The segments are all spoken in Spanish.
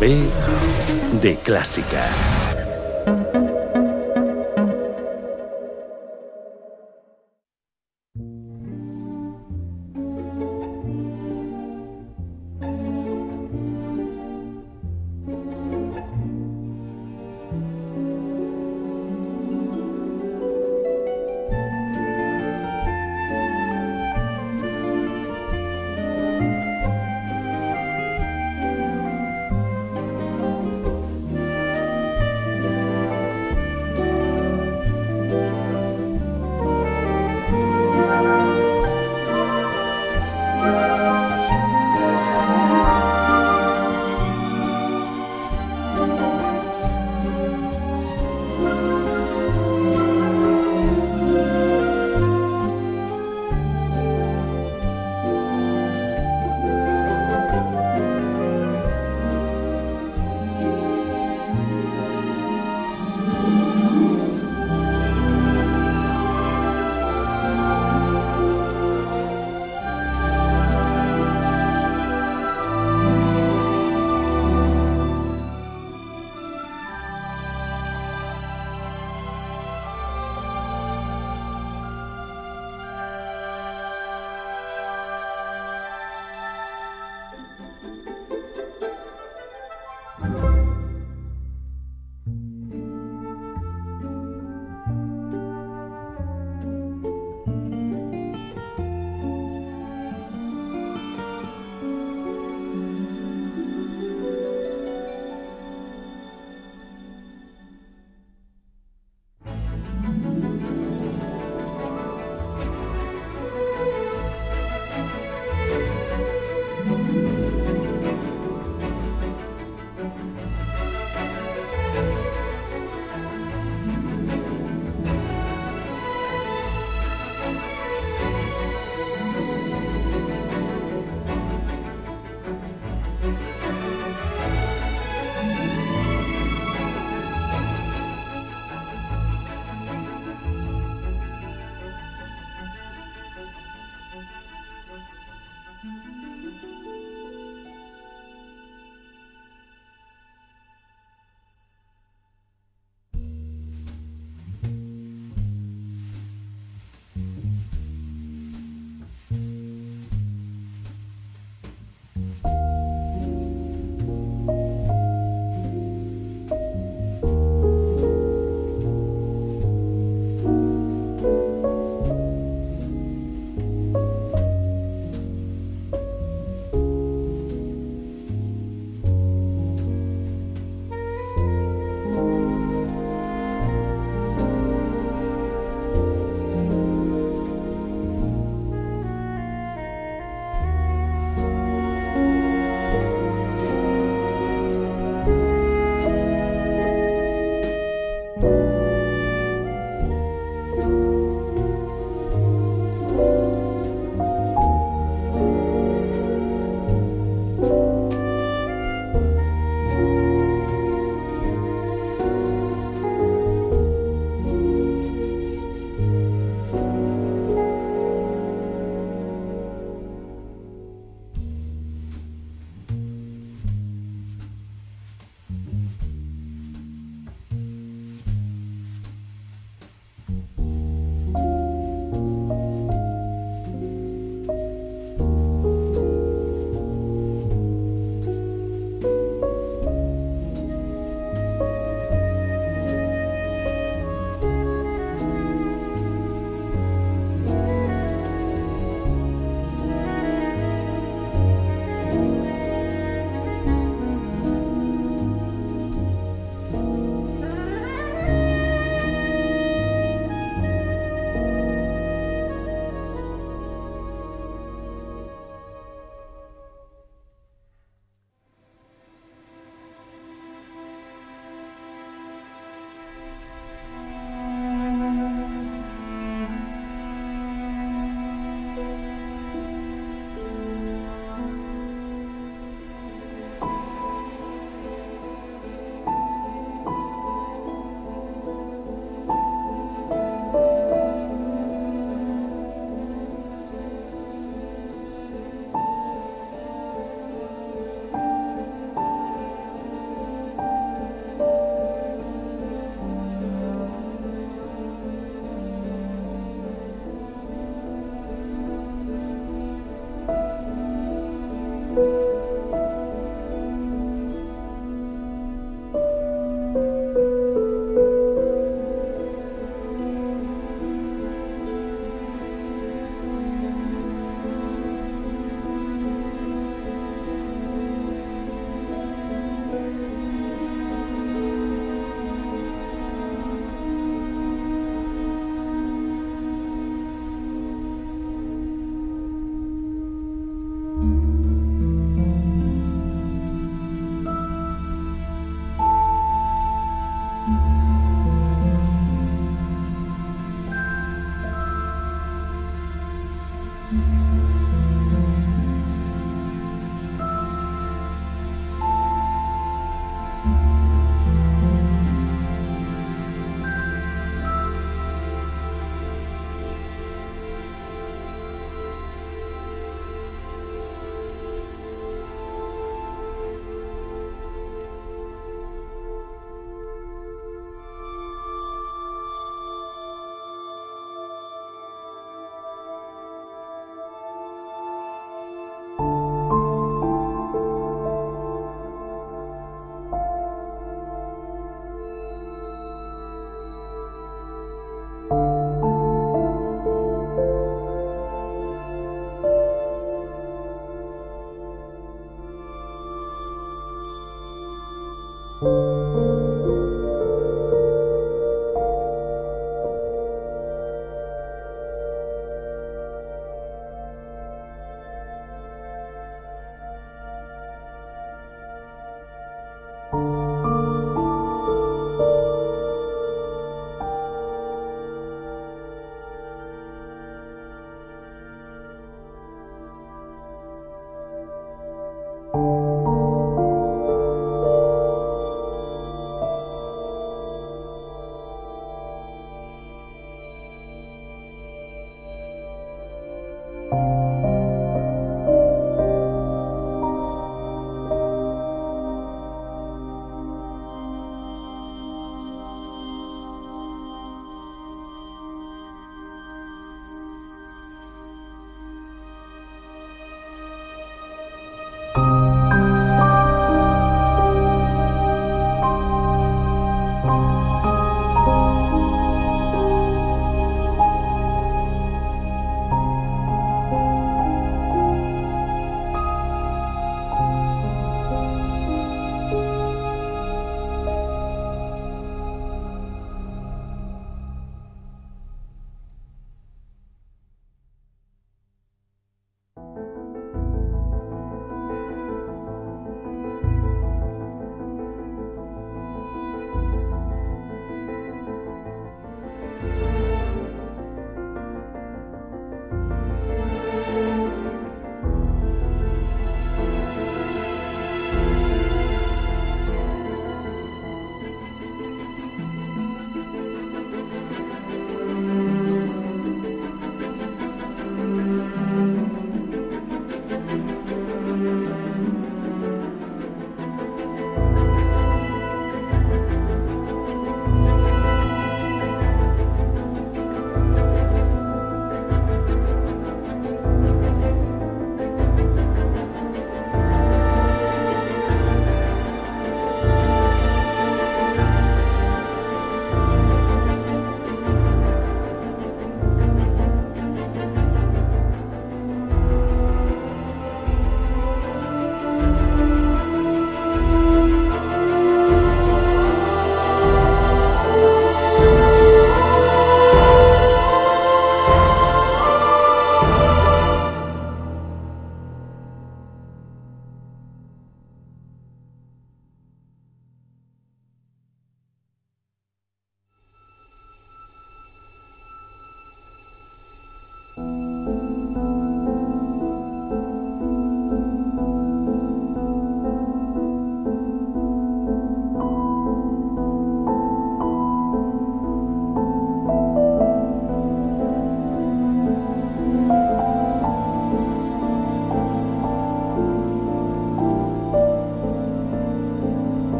B de Clásica.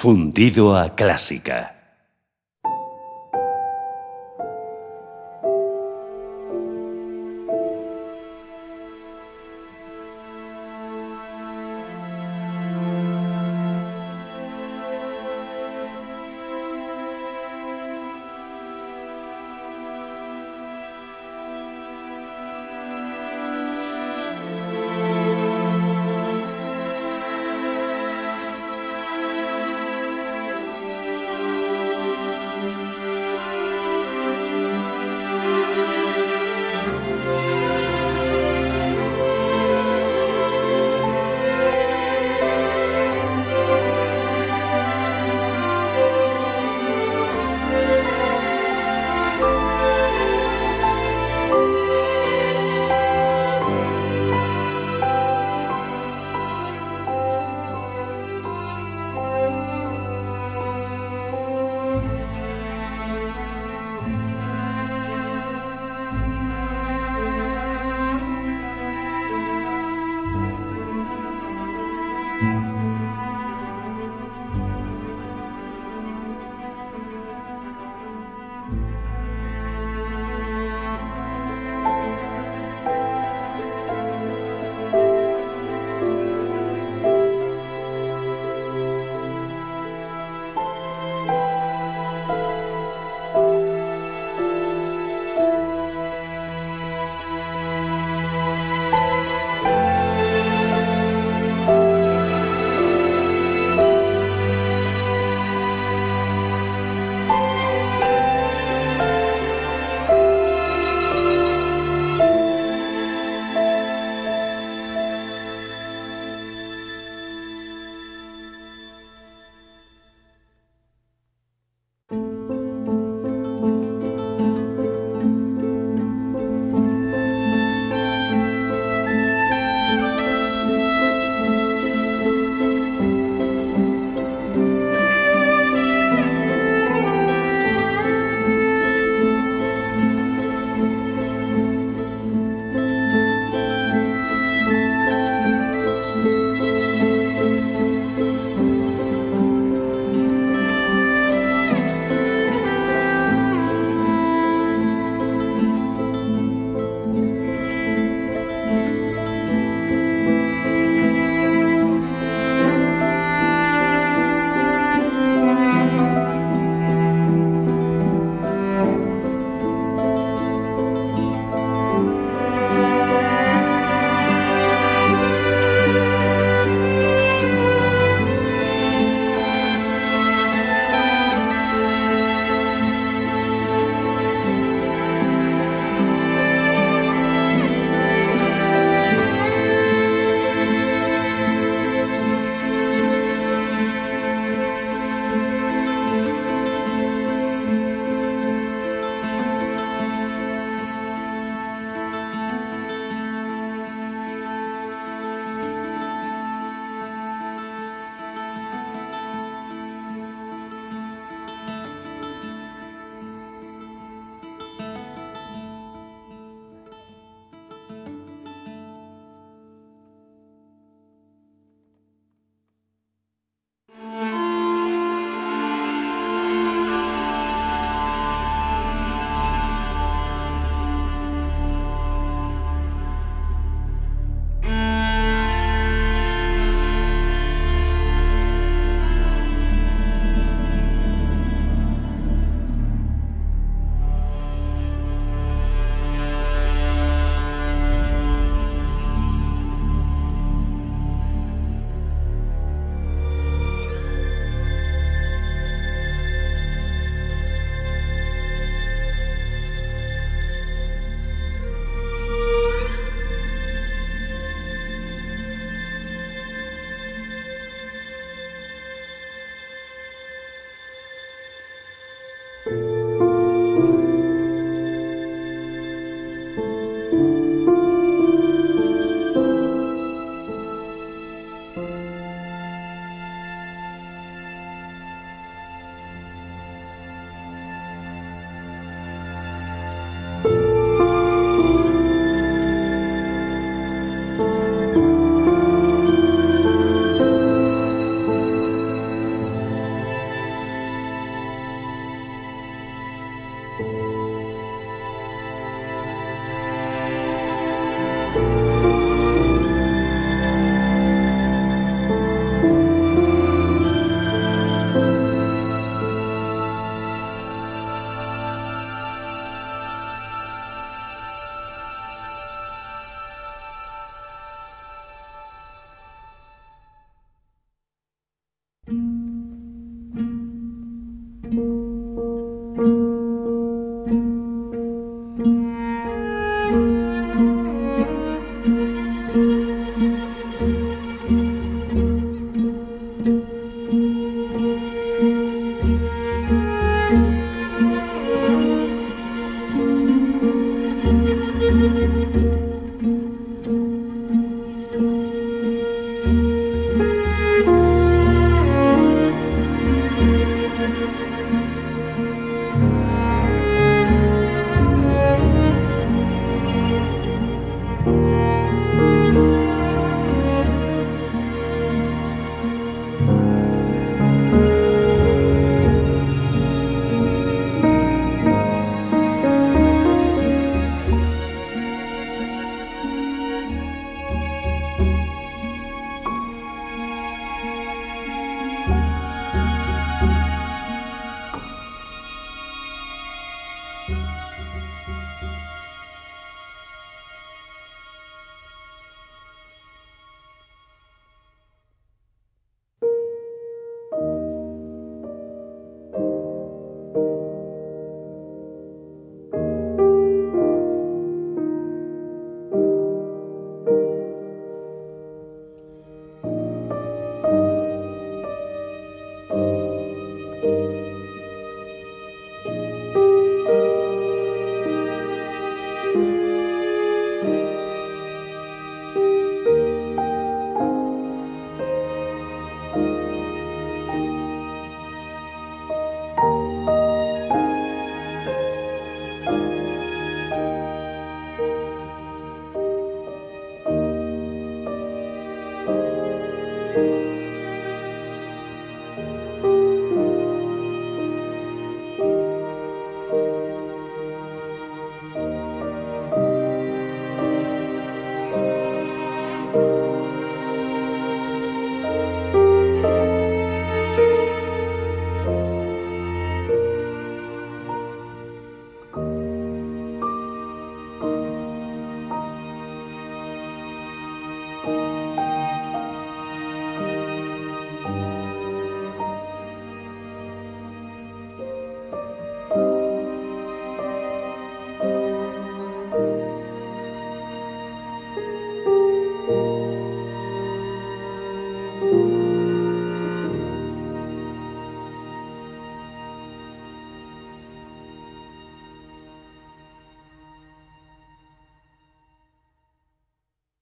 Fundido a clásica.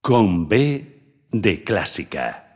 Con B de clásica.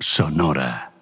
Sonora.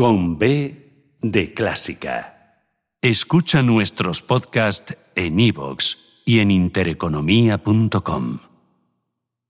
Con B de clásica. Escucha nuestros podcasts en iVoox y en intereconomía.com.